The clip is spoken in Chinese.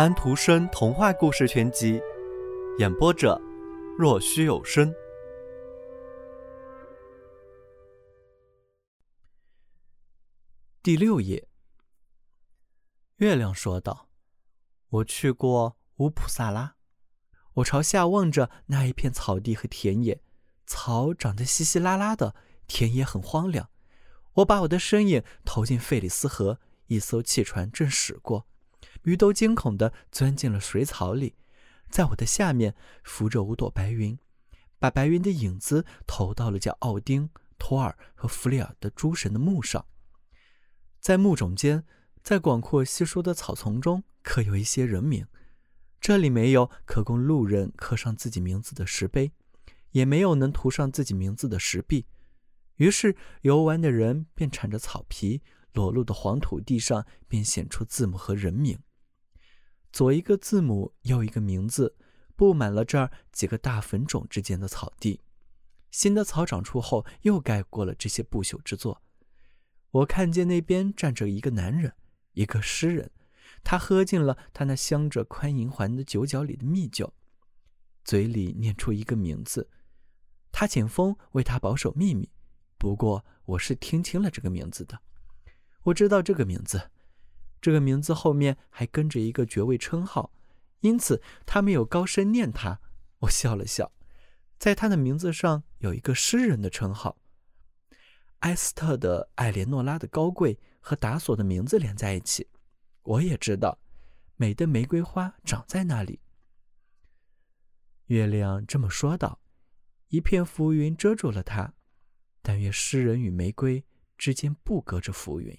安徒生童话故事全集，演播者：若虚有声。第六页，月亮说道：“我去过乌普萨拉，我朝下望着那一片草地和田野，草长得稀稀拉拉的，田野很荒凉。我把我的身影投进费里斯河，一艘汽船正驶过。”鱼都惊恐地钻进了水草里，在我的下面浮着五朵白云，把白云的影子投到了叫奥丁、托尔和弗里尔的诸神的墓上。在墓冢间，在广阔稀疏的草丛中，刻有一些人名。这里没有可供路人刻上自己名字的石碑，也没有能涂上自己名字的石壁。于是游玩的人便铲着草皮，裸露的黄土地上便显出字母和人名。左一个字母，右一个名字，布满了这儿几个大坟冢之间的草地。新的草长出后，又盖过了这些不朽之作。我看见那边站着一个男人，一个诗人，他喝尽了他那镶着宽银环的酒角里的蜜酒，嘴里念出一个名字。他请风为他保守秘密，不过我是听清了这个名字的。我知道这个名字。这个名字后面还跟着一个爵位称号，因此他没有高声念他。我笑了笑，在他的名字上有一个诗人的称号。埃斯特的艾莲诺拉的高贵和达索的名字连在一起。我也知道，美的玫瑰花长在那里。月亮这么说道：“一片浮云遮住了它，但愿诗人与玫瑰之间不隔着浮云。”